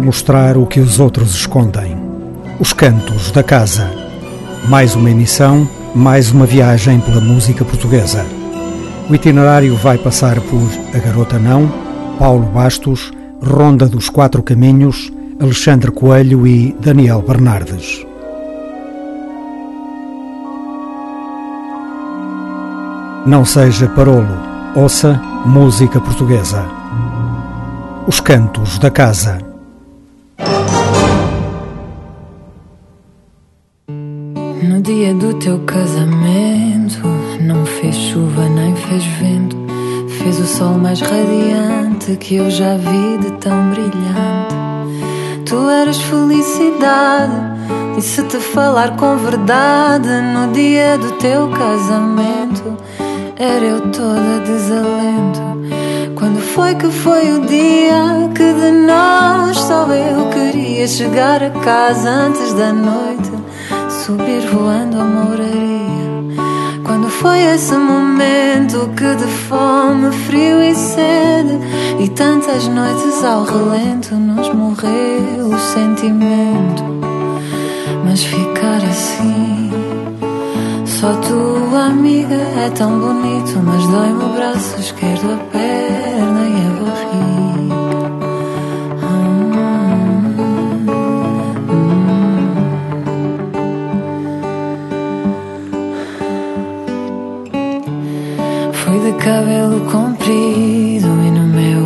mostrar o que os outros escondem. Os Cantos da Casa. Mais uma emissão, mais uma viagem pela música portuguesa. O itinerário vai passar por A Garota Não, Paulo Bastos, Ronda dos Quatro Caminhos, Alexandre Coelho e Daniel Bernardes. Não seja parolo, ouça música portuguesa. Os Cantos da Casa. Teu casamento, não fez chuva nem fez vento, fez o sol mais radiante que eu já vi de tão brilhante. Tu eras felicidade, disse-te falar com verdade no dia do teu casamento era eu toda desalento. Quando foi que foi o dia que de nós só eu queria chegar a casa antes da noite, subir voando a moraria? Quando foi esse momento que de fome, frio e sede e tantas noites ao relento nos morreu o sentimento? Mas ficar assim só tua amiga é tão bonito, mas dói-me o braço esquerdo, a perna e a barriga. Cabelo comprido e no meu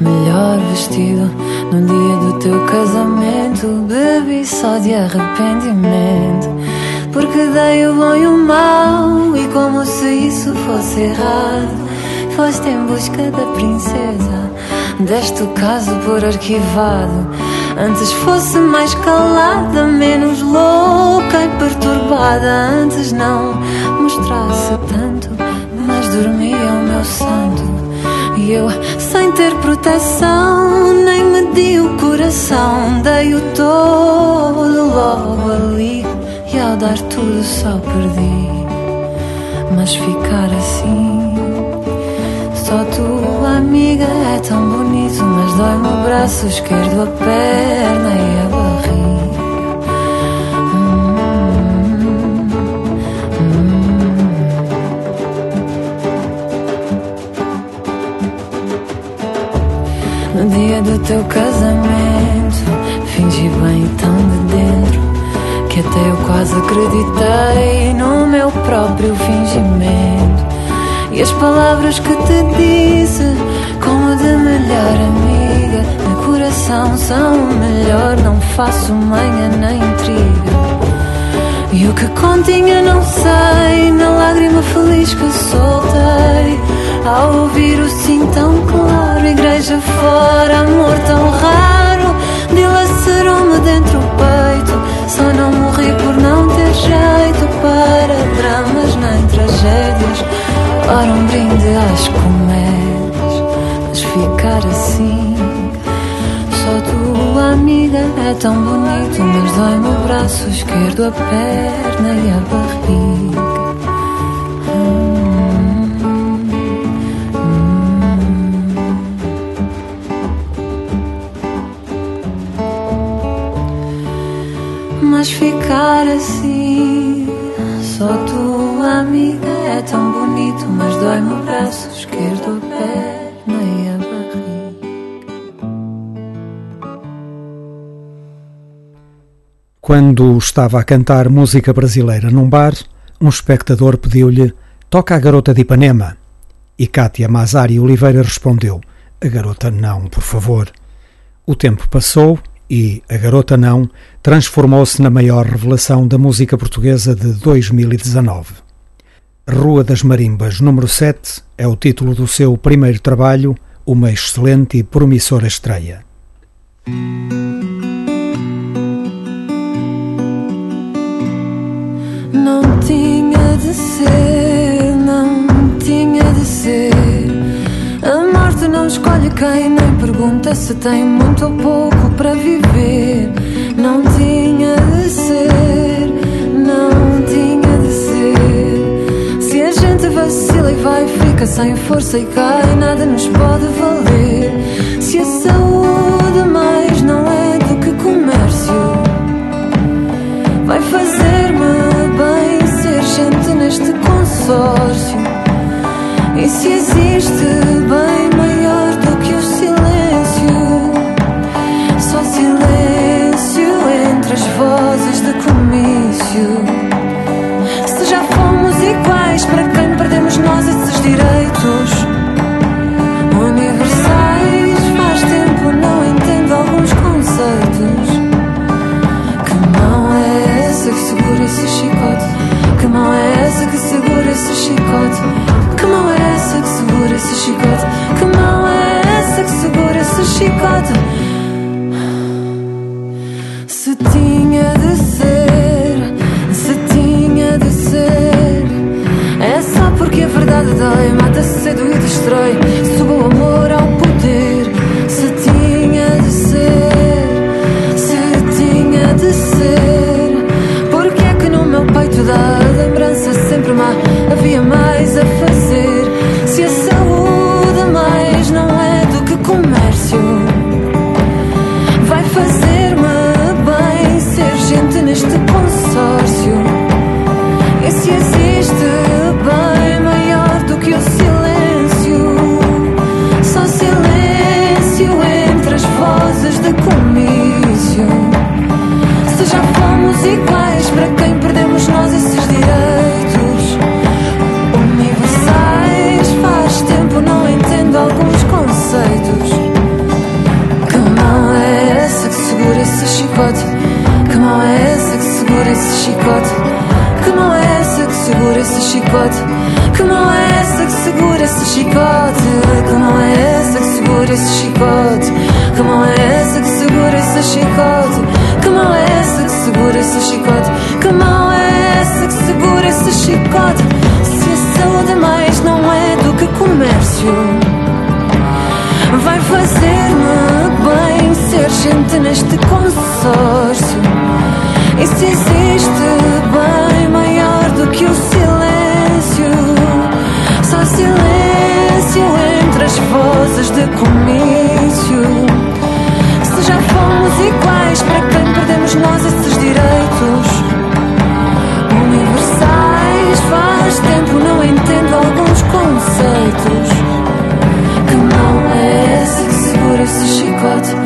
melhor vestido. No dia do teu casamento, bebi só de arrependimento. Porque dei o bom e o mau E como se isso fosse errado Foste em busca da princesa Deste o caso por arquivado Antes fosse mais calada Menos louca e perturbada Antes não mostrasse tanto Mas dormia santo e eu, sem ter proteção, nem medi o coração, dei-o todo logo ali e ao dar tudo só perdi. Mas ficar assim, só tua amiga é tão bonito, mas dói-me o braço esquerdo, a perna e a do teu casamento, fingi bem tão de dentro que até eu quase acreditei no meu próprio fingimento. E as palavras que te disse, como de melhor amiga, de coração são o melhor, não faço manha nem intriga. E o que continha não sei, na lágrima feliz que soltei, ao ouvir o sim tão claro, igreja fora, amor tão raro, dilacerou-me dentro o peito. Só não morri por não ter jeito para dramas nem tragédias. Ora, um brinde às comédias, mas ficar assim. Só tua amiga é tão bonito, mas dói-me o braço esquerdo, a perna e a barriga. Mas ficar assim. Só tua amiga é tão bonito, mas dói-me o braço esquerdo, a perna e a barriga. Quando estava a cantar música brasileira num bar, um espectador pediu-lhe Toca a garota de Ipanema. E Cátia Mazari Oliveira respondeu A garota não, por favor. O tempo passou e A Garota Não transformou-se na maior revelação da música portuguesa de 2019. Rua das Marimbas, número 7, é o título do seu primeiro trabalho, uma excelente e promissora estreia. Não tinha de ser, quem, nem pergunta se tem muito ou pouco para viver. Não tinha de ser, não tinha de ser. Se a gente vacila e vai, fica sem força e cai, nada nos pode valer. casas de comício. Se já fomos iguais, para quem perdemos nós esses direitos? Universais, faz tempo não entendo alguns conceitos. Que mão é essa que segura esse chicote?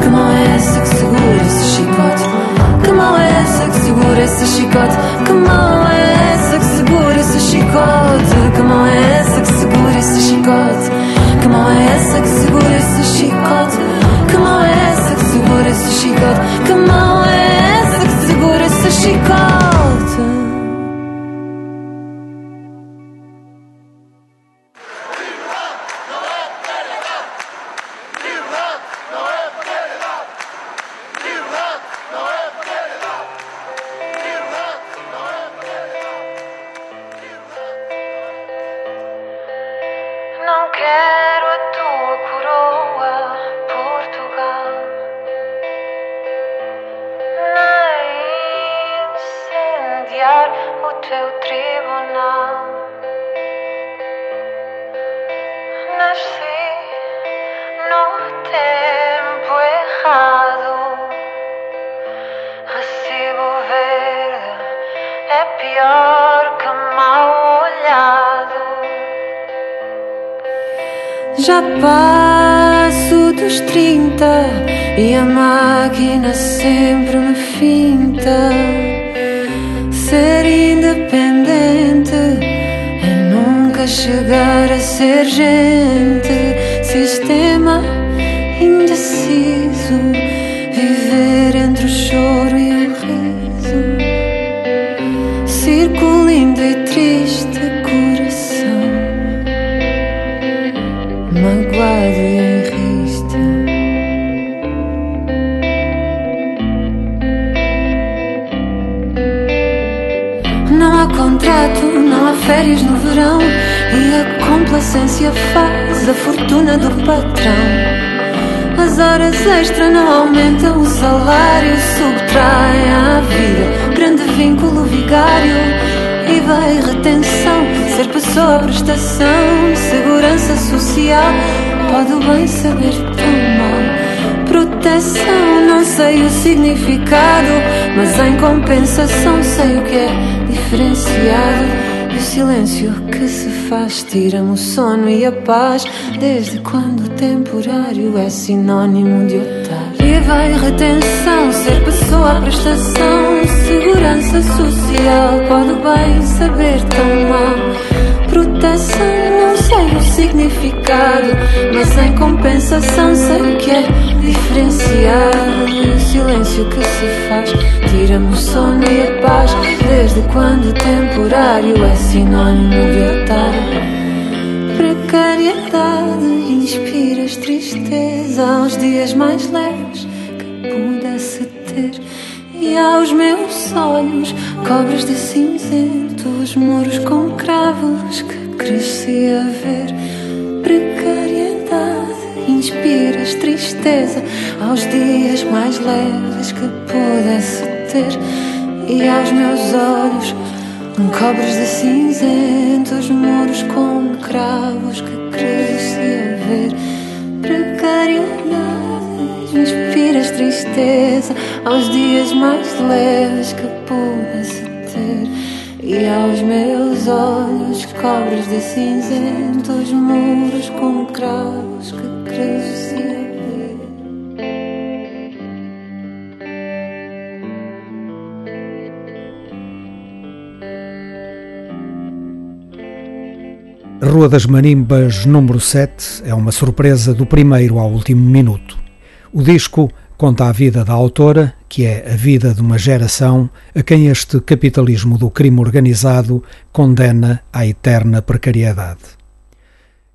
Que mão é essa que segura esse chicote? Que mão é essa que segura esse chicote? Que mão social. Pode bem saber tão é mal. Proteção, não sei o significado, mas em compensação sei o que é diferenciado. E o silêncio que se faz tira-me o sono e a paz. Desde quando o temporário é sinónimo de otário? E vai retenção, ser pessoa, prestação, segurança social. Pode bem saber tão mal. Proteção sei o significado, mas em compensação sei que é diferenciado. O silêncio que se faz tira-me o sono e a paz. Desde quando temporário é sinônimo de otário? Precariedade inspiras tristeza aos dias mais leves que pudesse ter. E aos meus olhos cobres de cinzento os muros com cravos que cresci a ver precariedade. Inspiras tristeza aos dias mais leves que pudesse ter. E aos meus olhos cobres de cinzentos muros com cravos que cresci a ver precariedade. Inspiras tristeza aos dias mais leves que pudesse ter. E aos meus olhos cobres de cinzentos muros com cravos que cresci a. Rua das Manimbas, número 7, é uma surpresa do primeiro ao último minuto. O disco conta a vida da autora, que é a vida de uma geração a quem este capitalismo do crime organizado condena à eterna precariedade.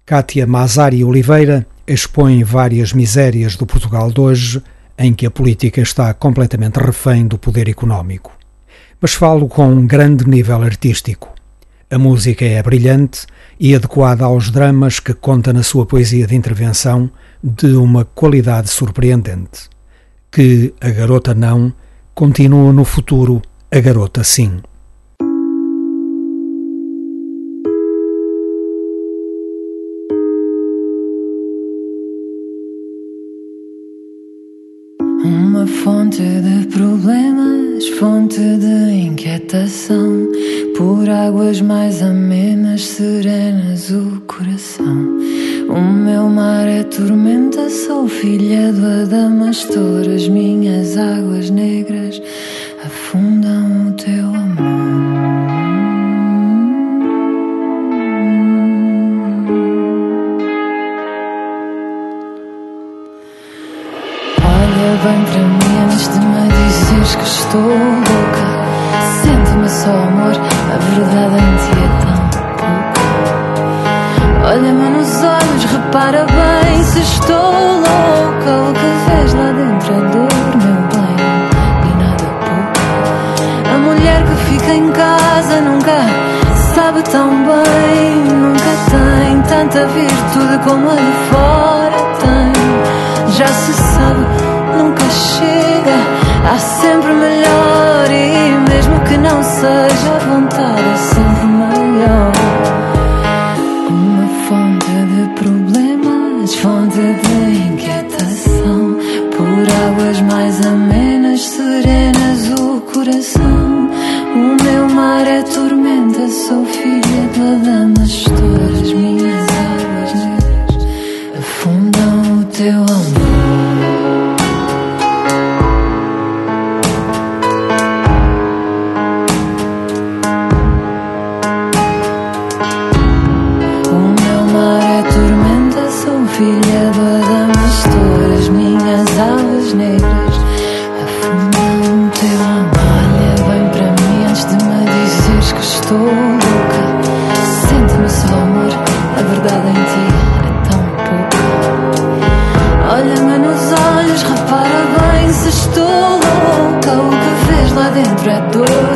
Kátia Mazari Oliveira expõe várias misérias do Portugal de hoje, em que a política está completamente refém do poder económico. Mas falo com um grande nível artístico. A música é brilhante e adequada aos dramas que conta na sua poesia de intervenção, de uma qualidade surpreendente que a garota não continua no futuro a garota sim. Uma fonte de problemas, fonte de inquietação, por águas mais amenas, serenas o coração. O meu mar é tormenta, sou filha do Adamastor. As minhas águas negras afundam o teu amor. Olha bem para mim antes de me dizeres que estou louca. Sente-me só, amor, a verdade em ti é tão. Olha-me nos olhos Repara bem se estou louca. O que vês lá dentro é dor, meu bem, e nada pouco. A mulher que fica em casa nunca sabe tão bem. Nunca tem tanta virtude como a de fora tem. Já se sabe, nunca chega. Há sempre melhor, e mesmo que não seja, vontade é sempre maior. Fonte de inquietação, por águas mais amenas, serenas o coração. O meu mar é tormenta, sou filha da dama, as minhas águas afundam o teu amor. Bem,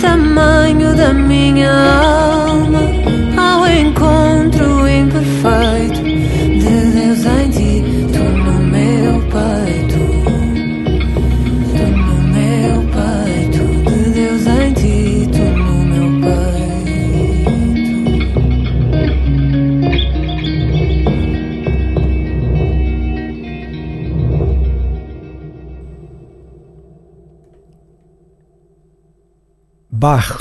tamanho da minha alma, Bar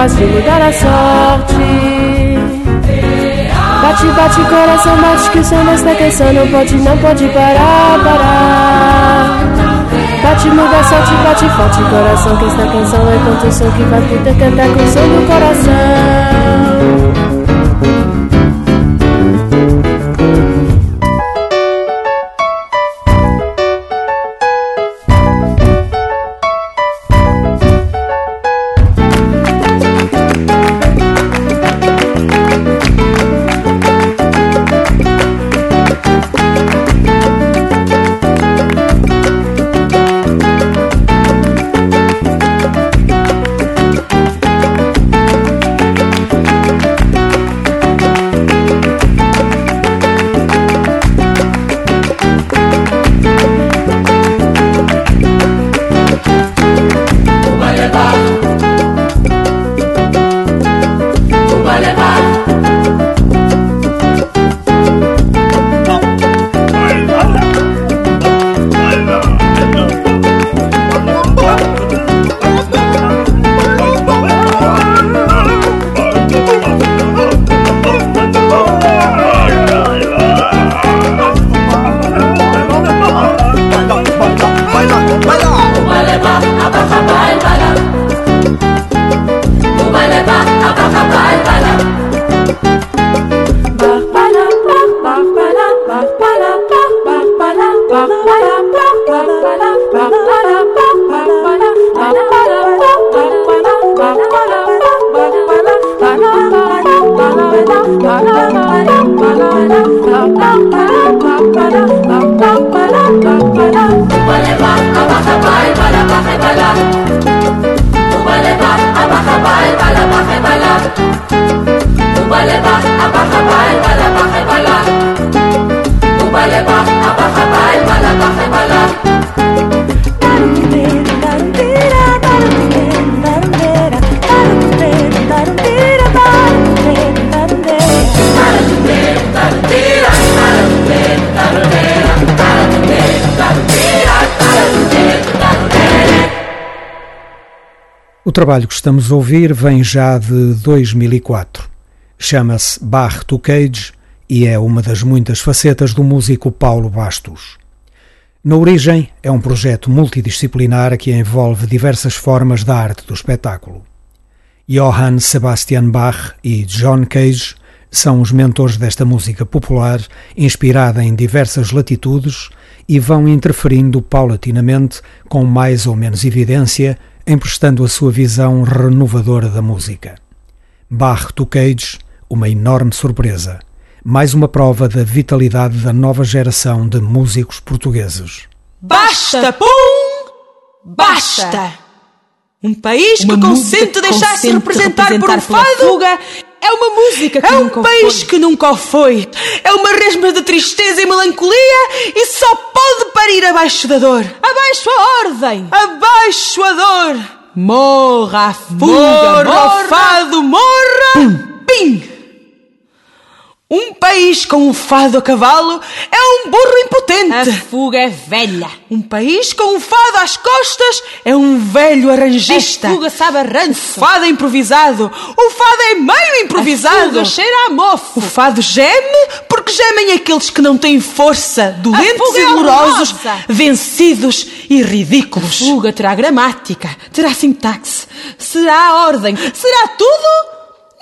capaz de mudar a sorte. Bate, bate coração, bate que o som desta canção não pode, não pode parar, parar. Bate, muda a sorte, bate forte coração que esta canção é tanto som que vai poder cantar com o som do coração. Trabalho que estamos a ouvir vem já de 2004. Chama-se Bar to Cage e é uma das muitas facetas do músico Paulo Bastos. Na origem, é um projeto multidisciplinar que envolve diversas formas da arte do espetáculo. Johann Sebastian Bach e John Cage são os mentores desta música popular, inspirada em diversas latitudes e vão interferindo paulatinamente, com mais ou menos evidência, emprestando a sua visão renovadora da música. Barre to Cage, uma enorme surpresa. Mais uma prova da vitalidade da nova geração de músicos portugueses. Basta, pum! Basta! Um país Uma que consente deixar-se consente representar, por um representar pela fado fuga é uma música que é um nunca país foi. que nunca o foi. É uma resma de tristeza e melancolia e só pode parir abaixo da dor. Abaixo a ordem! Abaixo a dor! Morra fuga! Morra, morra. fado, morra! Pim! Um país com o fado a cavalo é um burro A impotente. fuga é velha! Um país com o fado às costas é um velho arranjista. A fuga sabe a ranço! Fado é improvisado. O fado é meio A improvisado. fuga cheira a mofo! O fado geme porque gemem aqueles que não têm força, doentes e é dolorosos, horrorosa. vencidos e ridículos. Fuga terá gramática, terá sintaxe, será ordem, será tudo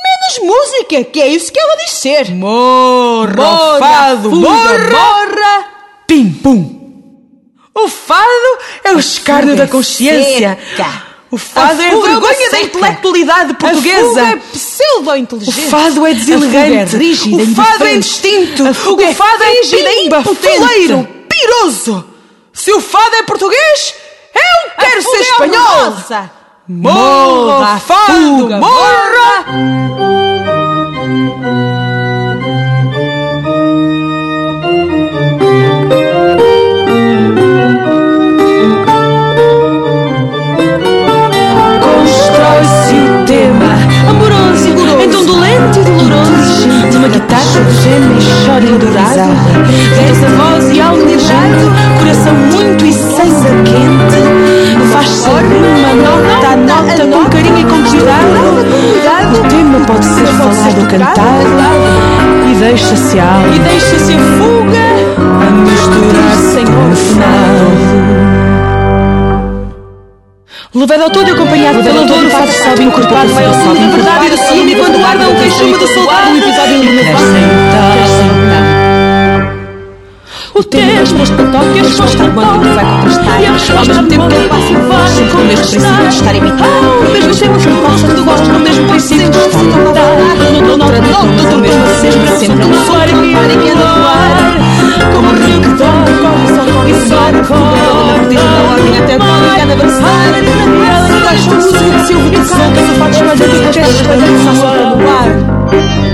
menos música, que é isso que ela diz ser. Morra, Morra, fado, fuga, morra, morra. pim, pum. O fado é o escárnio da consciência. seca. O fado A é a é vergonha da seca. intelectualidade A portuguesa. fuga é O pseudo-inteligente. fado é deselegante. É rígida, o fado é indistinto. O é fado é impotente. fuleiro, piroso. Se o fado é português, eu quero ser é espanhol. Morra, fuga, morra. Constrói-se o tema amoroso, então dolente e doloroso, numa guitarra que geme e chora endurado, dessa voz e alma vibrado, coração muito e sangue quente, faz-se uma nota a nota com carinho e com cuidado. O tema pode ser falado ou cantado e deixa-se a E deixa-se a fuga a misturar-se no final. Levado ao todo e acompanhado pelo dor, o fado sobe encorpado, vai ao da verdade e do ciúme, quando guarda um queixume do soldado, um episódio iluminado. O tema exposto para toque, exposto para toque, vai contrastar. Ao mesmo tempo que ele passa e vai, com o mesmo princípio de estar imitado. Ao mesmo tempo que gosta de gosto, no mesmo princípio de estar imitado. Noutra nota, do mesmo sempre, sempre a luar e piar e piar no ar. Como um rio que toca, corre, só corre, só corre. Diz da ordem até quando cada. E ela não gosta de música que se ouve de som, que se faz espalhar de testes para dançar só no ar.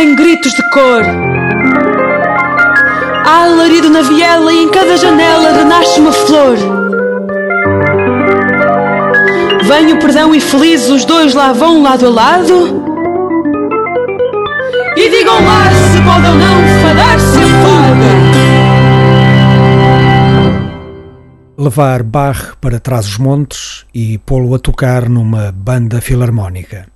Tem gritos de cor. Há alarido na viela e em cada janela renasce uma flor. Vem o perdão e felizes os dois lá vão lado a lado. E digam lá se pode ou não fadar-se a fuga. Levar Bach para trás os montes e pô-lo a tocar numa banda filarmónica.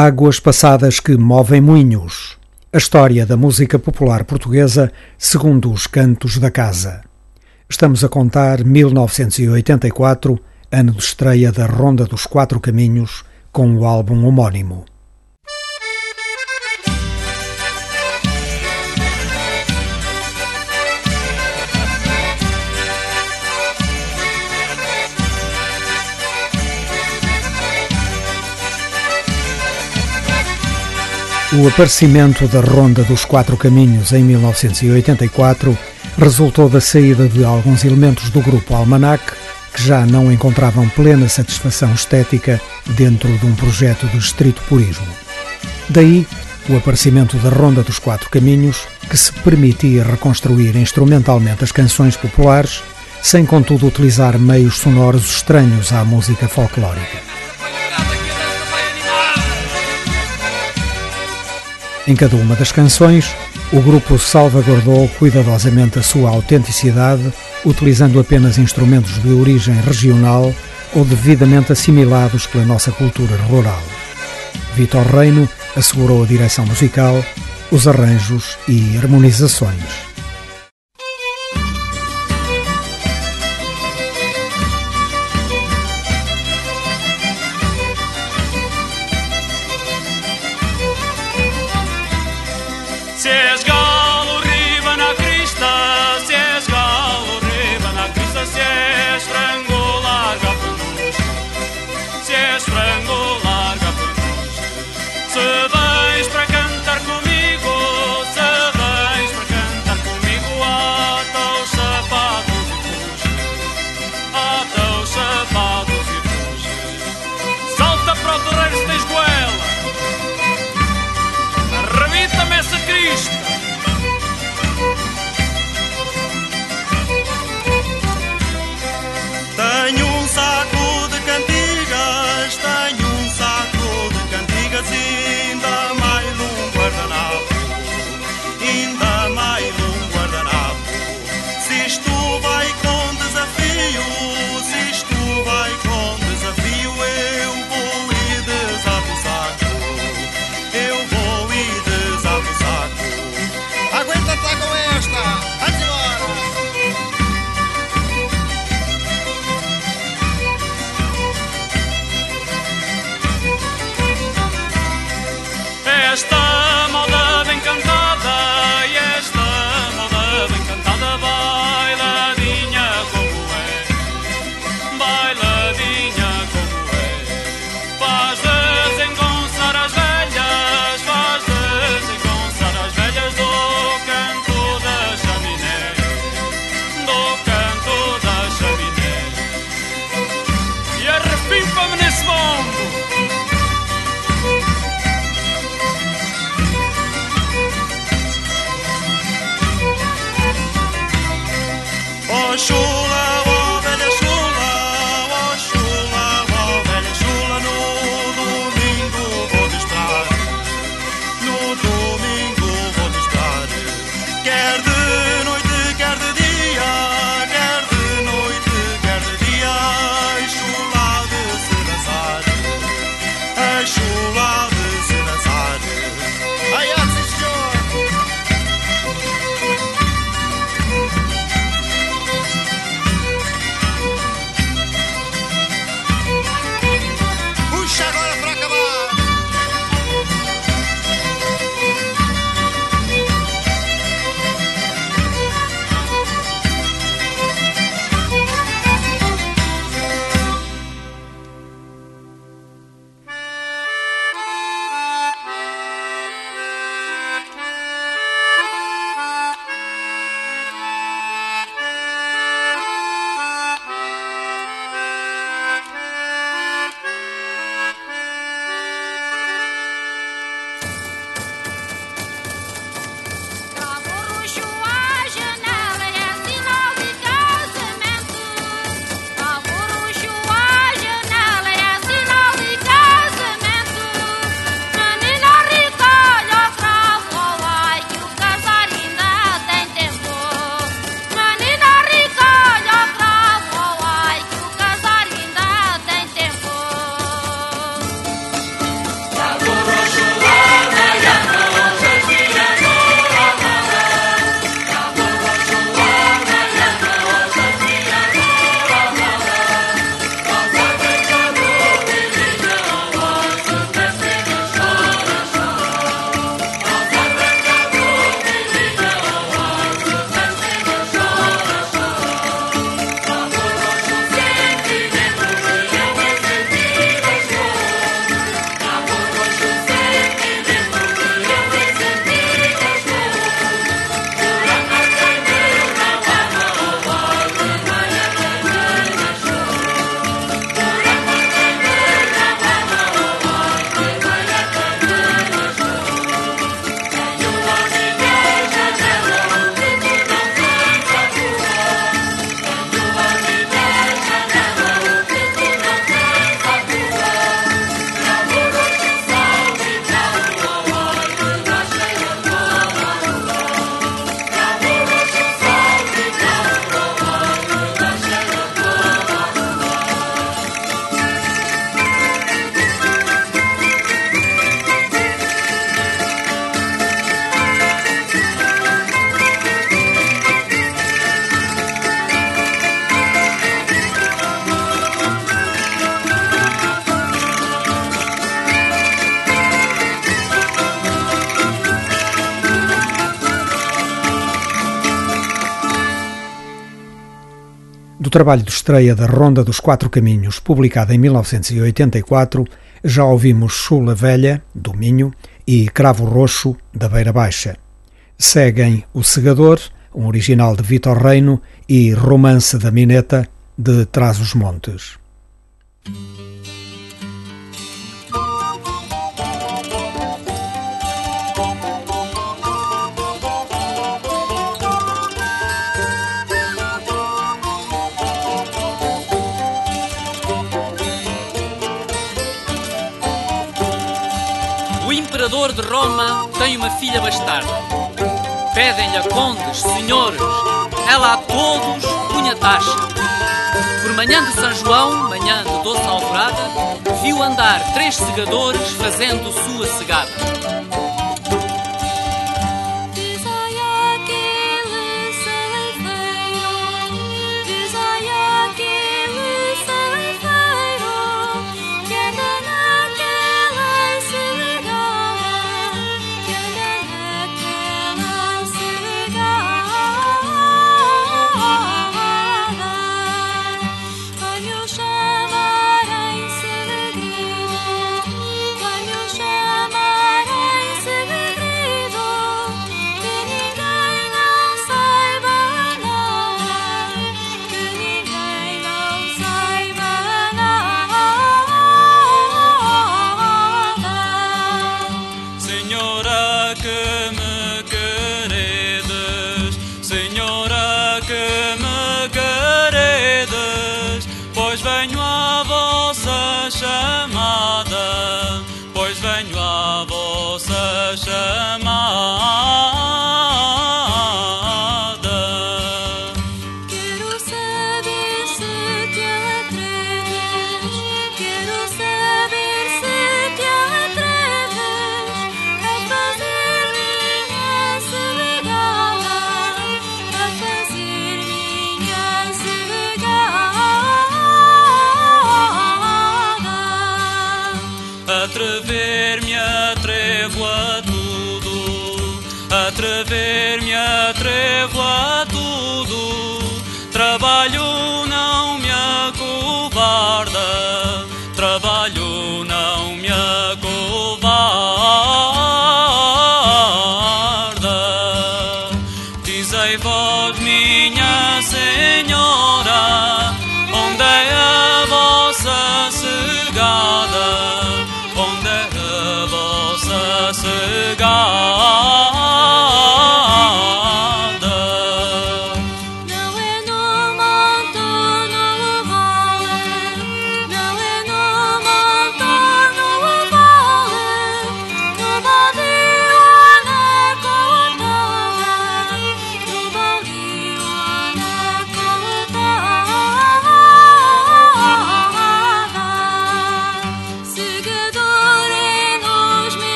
Águas passadas que movem moinhos. A história da música popular portuguesa segundo os cantos da casa. Estamos a contar 1984, ano de estreia da Ronda dos Quatro Caminhos, com o álbum homónimo. O aparecimento da Ronda dos Quatro Caminhos em 1984 resultou da saída de alguns elementos do grupo Almanac que já não encontravam plena satisfação estética dentro de um projeto de estrito purismo. Daí o aparecimento da Ronda dos Quatro Caminhos, que se permitia reconstruir instrumentalmente as canções populares, sem contudo utilizar meios sonoros estranhos à música folclórica. Em cada uma das canções, o grupo salvaguardou cuidadosamente a sua autenticidade, utilizando apenas instrumentos de origem regional ou devidamente assimilados pela nossa cultura rural. Vitor Reino assegurou a direção musical, os arranjos e harmonizações. és tu vai com do trabalho de estreia da Ronda dos Quatro Caminhos, publicado em 1984, já ouvimos Chula Velha, do Minho, e Cravo Roxo, da Beira Baixa. Seguem O Segador, um original de Vitor Reino, e Romance da Mineta, de Trás os Montes. Roma tem uma filha bastarda. Pedem-lhe a condes, senhores, ela a todos punha taxa. Por manhã de São João, manhã de doce alvorada, viu andar três segadores fazendo sua segada.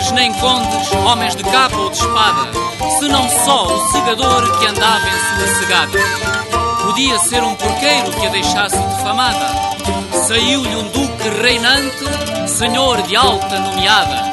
Senhores nem condes, homens de capa ou de espada, senão só o segador que andava em sua segada. Podia ser um porqueiro que a deixasse defamada. Saiu-lhe um duque reinante, senhor de alta nomeada.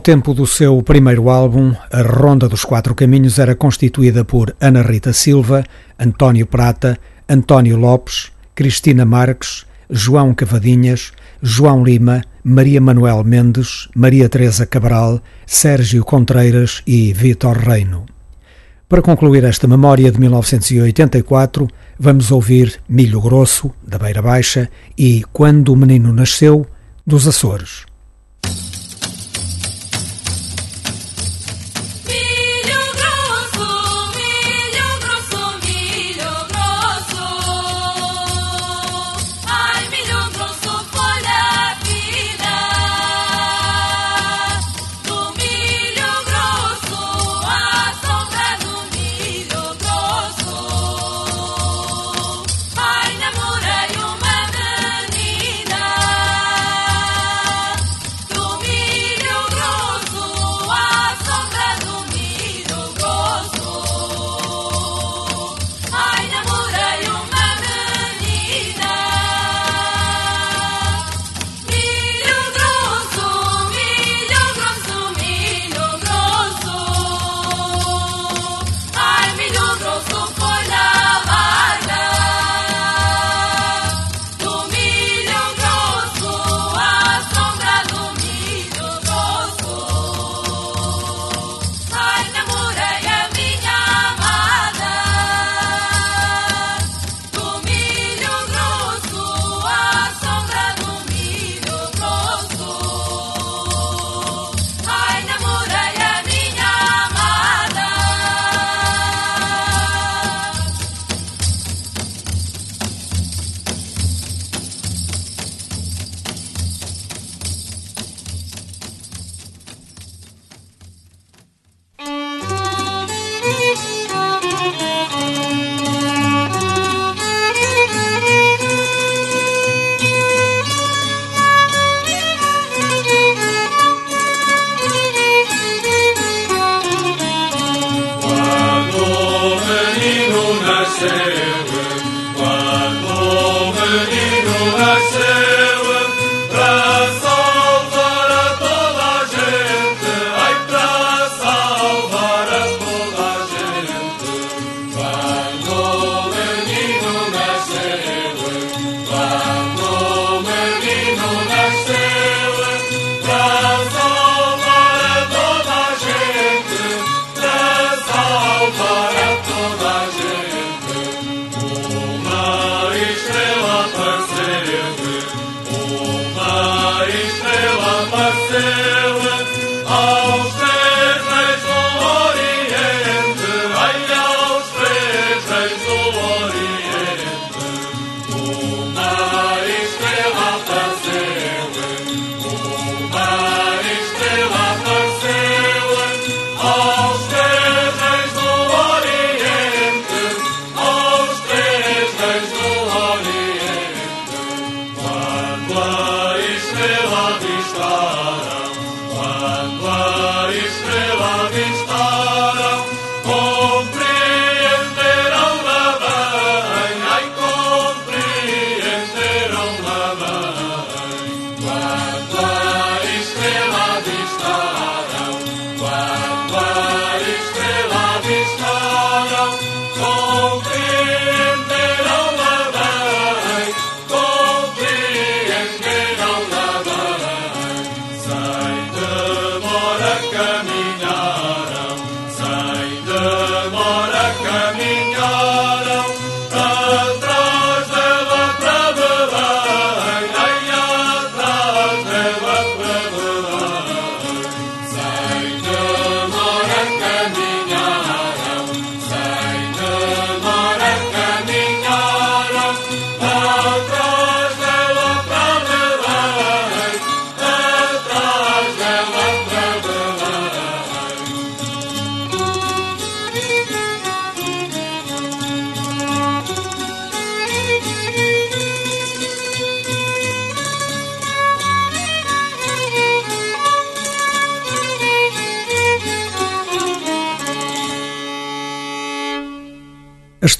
Ao tempo do seu primeiro álbum, a Ronda dos Quatro Caminhos era constituída por Ana Rita Silva, António Prata, António Lopes, Cristina Marques, João Cavadinhas, João Lima, Maria Manuel Mendes, Maria Teresa Cabral, Sérgio Contreiras e Vitor Reino. Para concluir esta memória de 1984, vamos ouvir Milho Grosso, da Beira Baixa, e Quando o Menino Nasceu, dos Açores.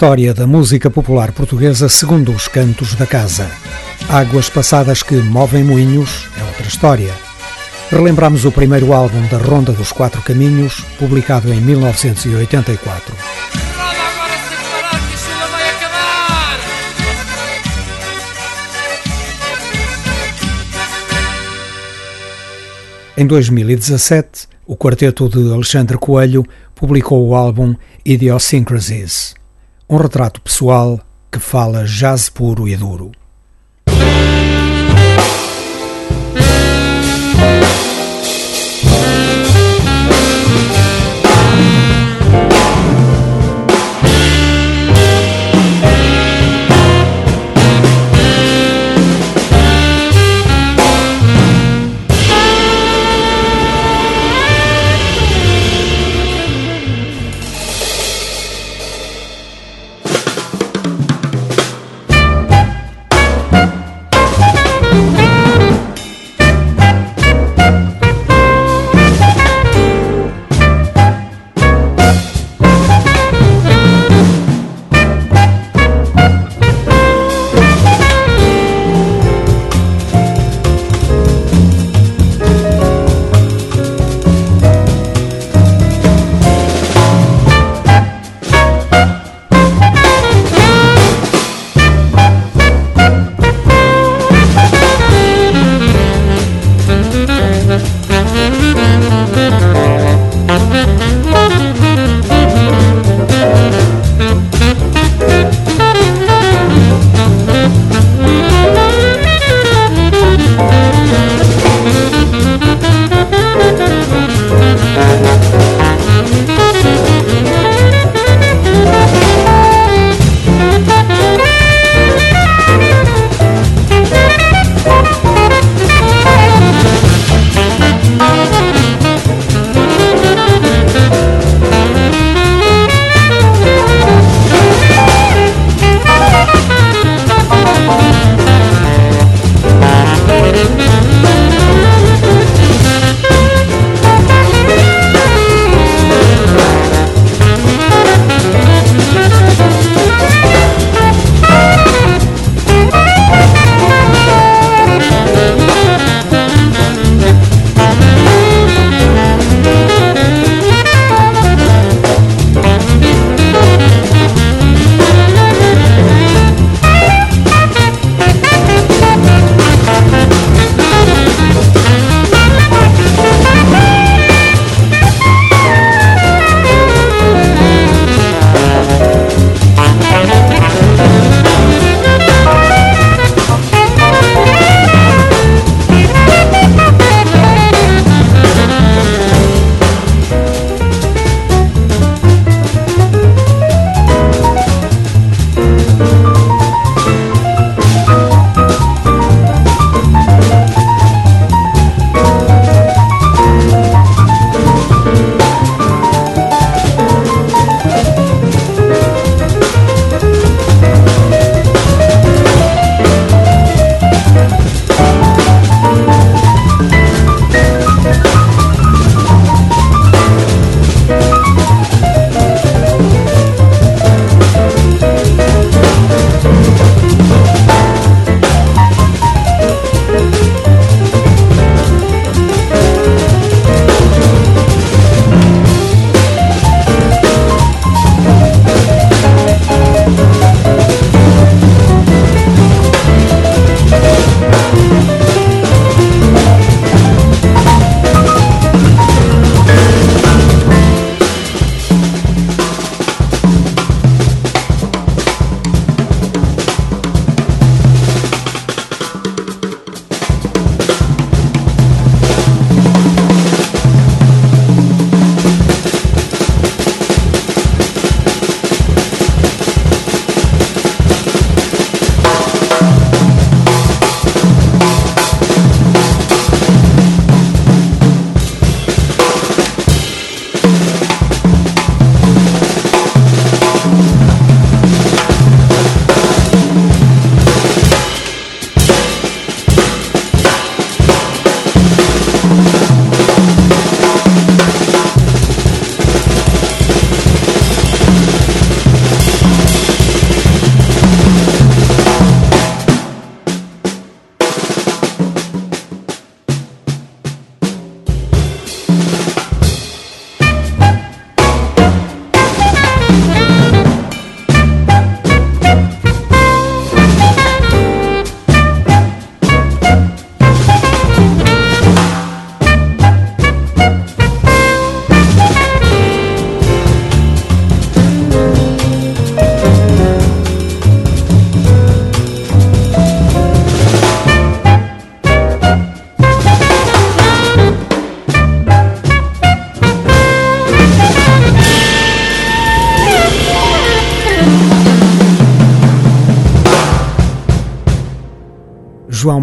História da música popular portuguesa segundo os cantos da casa. Águas passadas que movem moinhos é outra história. Relembramos o primeiro álbum da Ronda dos Quatro Caminhos, publicado em 1984. Em 2017, o quarteto de Alexandre Coelho publicou o álbum Idiosyncrasies, um retrato pessoal que fala jazz puro e duro.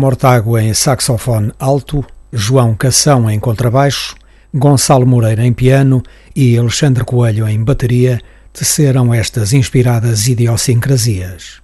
Mortágua em saxofone alto, João Cação em contrabaixo, Gonçalo Moreira em piano e Alexandre Coelho em bateria teceram estas inspiradas idiosincrasias.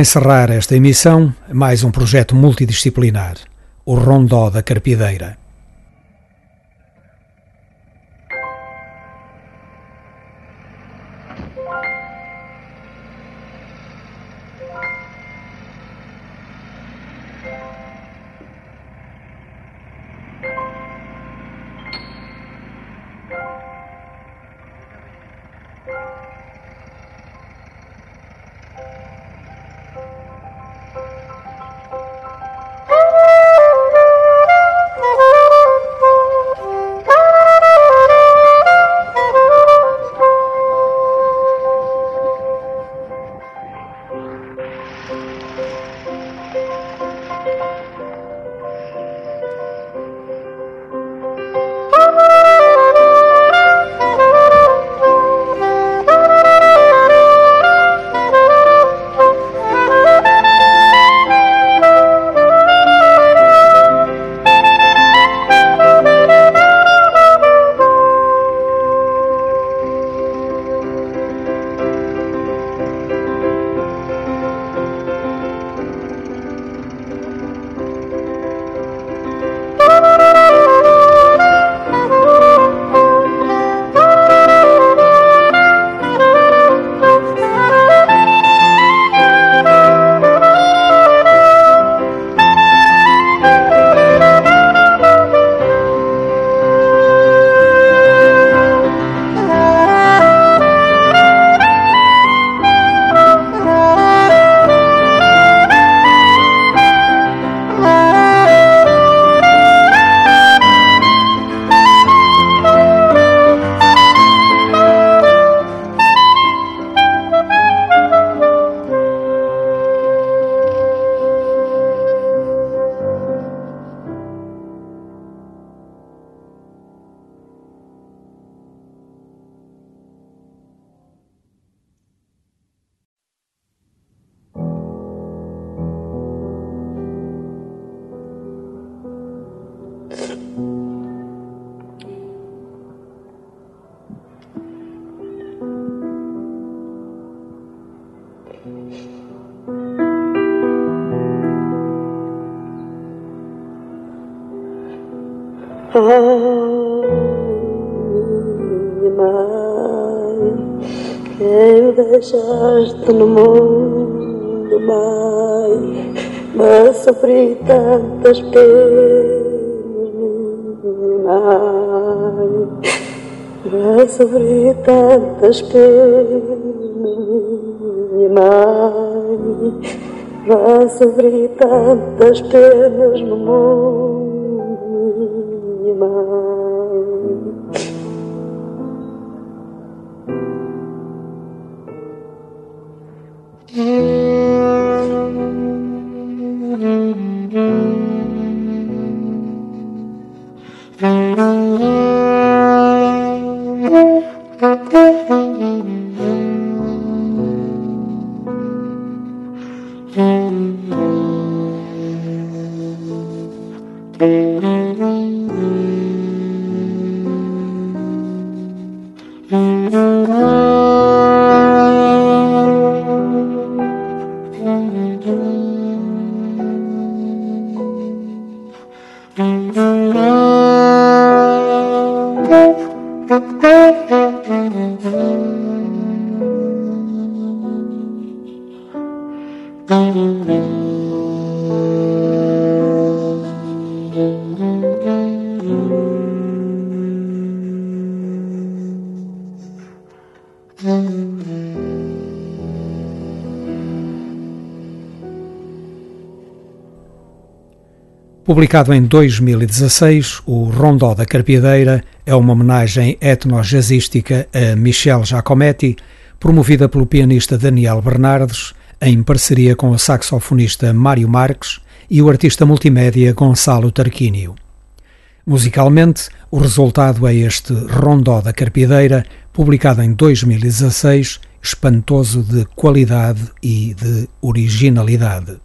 Para encerrar esta emissão, mais um projeto multidisciplinar, o Rondó da Carpideira. Minha mãe, quem deixaste no mundo, mãe, mas sofri tantas penas, mãe, mas sofri tantas penas, mãe, mas sofri tantas penas no mundo Publicado em 2016, o Rondó da Carpiedeira é uma homenagem etnojazzística a Michel Giacometti, promovida pelo pianista Daniel Bernardes, em parceria com o saxofonista Mário Marques e o artista multimédia Gonçalo Tarquínio. Musicalmente, o resultado é este Rondó da Carpiedeira, publicado em 2016, espantoso de qualidade e de originalidade.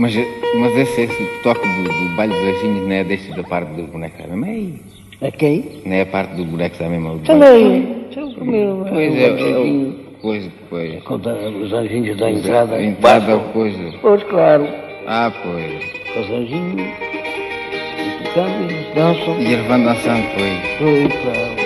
Mas, mas esse, esse toque do, do baile dos anjinhos não é deste da parte dos bonecos também? A quem? Não é a parte dos bonecos também, mas o baile- Também. É primeiro. Pois é, é, o é, pois, pois. Conta os anjinhos da entrada. A entrada, passam. pois. Pois, claro. Ah, pois. Os anjinhos. E eles dançam. E eles vão dançando, pois. Pois, claro.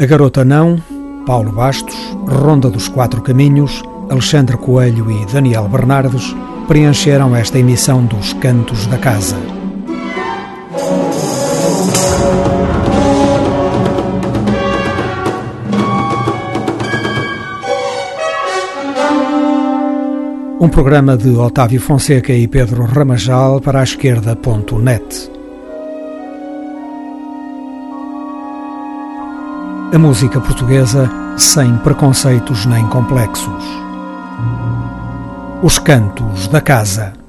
A Garota Não, Paulo Bastos, Ronda dos Quatro Caminhos, Alexandre Coelho e Daniel Bernardes preencheram esta emissão dos Cantos da Casa. Um programa de Otávio Fonseca e Pedro Ramajal para a esquerda.net. A música portuguesa sem preconceitos nem complexos. Os cantos da casa.